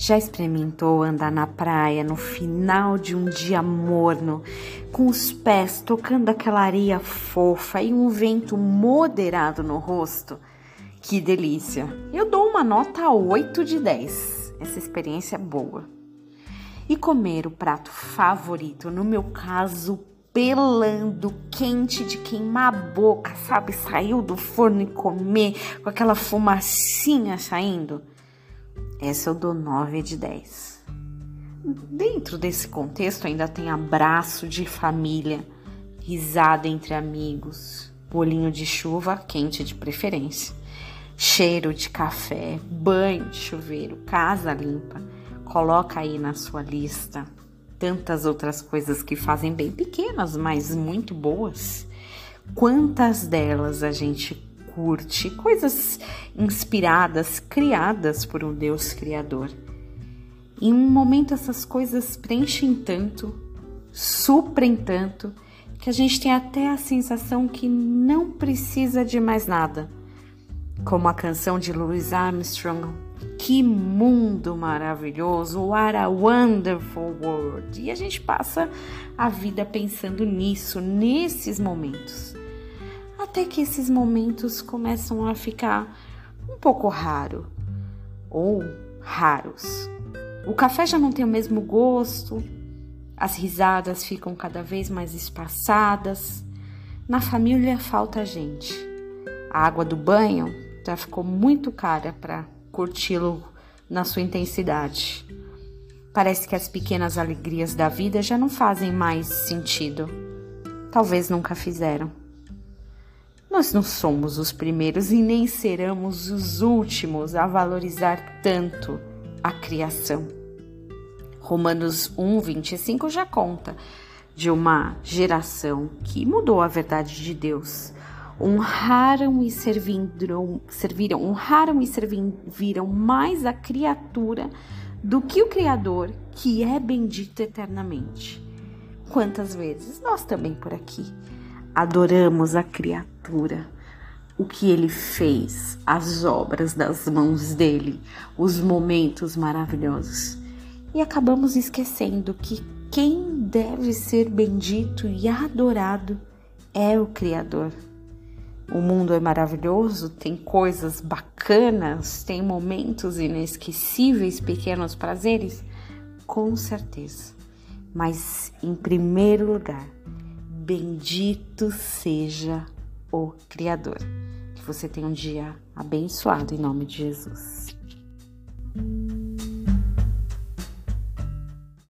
Já experimentou andar na praia no final de um dia morno, com os pés tocando aquela areia fofa e um vento moderado no rosto? Que delícia! Eu dou uma nota 8 de 10. Essa experiência é boa. E comer o prato favorito, no meu caso, pelando, quente de queimar a boca, sabe? Saiu do forno e comer com aquela fumacinha saindo. Essa eu dou 9 de 10. Dentro desse contexto ainda tem abraço de família, risada entre amigos, bolinho de chuva quente de preferência, cheiro de café, banho de chuveiro, casa limpa. Coloca aí na sua lista tantas outras coisas que fazem bem pequenas, mas muito boas. Quantas delas a gente curte, coisas inspiradas, criadas por um Deus criador. Em um momento essas coisas preenchem tanto, suprem tanto, que a gente tem até a sensação que não precisa de mais nada. Como a canção de Louis Armstrong, Que mundo maravilhoso, what a wonderful world. E a gente passa a vida pensando nisso, nesses momentos até que esses momentos começam a ficar um pouco raro ou raros. O café já não tem o mesmo gosto, as risadas ficam cada vez mais espaçadas. Na família falta gente. A água do banho já ficou muito cara para curti-lo na sua intensidade. Parece que as pequenas alegrias da vida já não fazem mais sentido. Talvez nunca fizeram. Nós não somos os primeiros e nem seremos os últimos a valorizar tanto a criação. Romanos 1, 25 já conta de uma geração que mudou a verdade de Deus. Honraram e serviram, serviram, honraram e serviram mais a criatura do que o Criador, que é bendito eternamente. Quantas vezes nós também por aqui adoramos a criatura, o que ele fez, as obras das mãos dele, os momentos maravilhosos. E acabamos esquecendo que quem deve ser bendito e adorado é o Criador. O mundo é maravilhoso, tem coisas bacanas, tem momentos inesquecíveis, pequenos prazeres, com certeza. Mas em primeiro lugar, Bendito seja o Criador. Que você tenha um dia abençoado em nome de Jesus.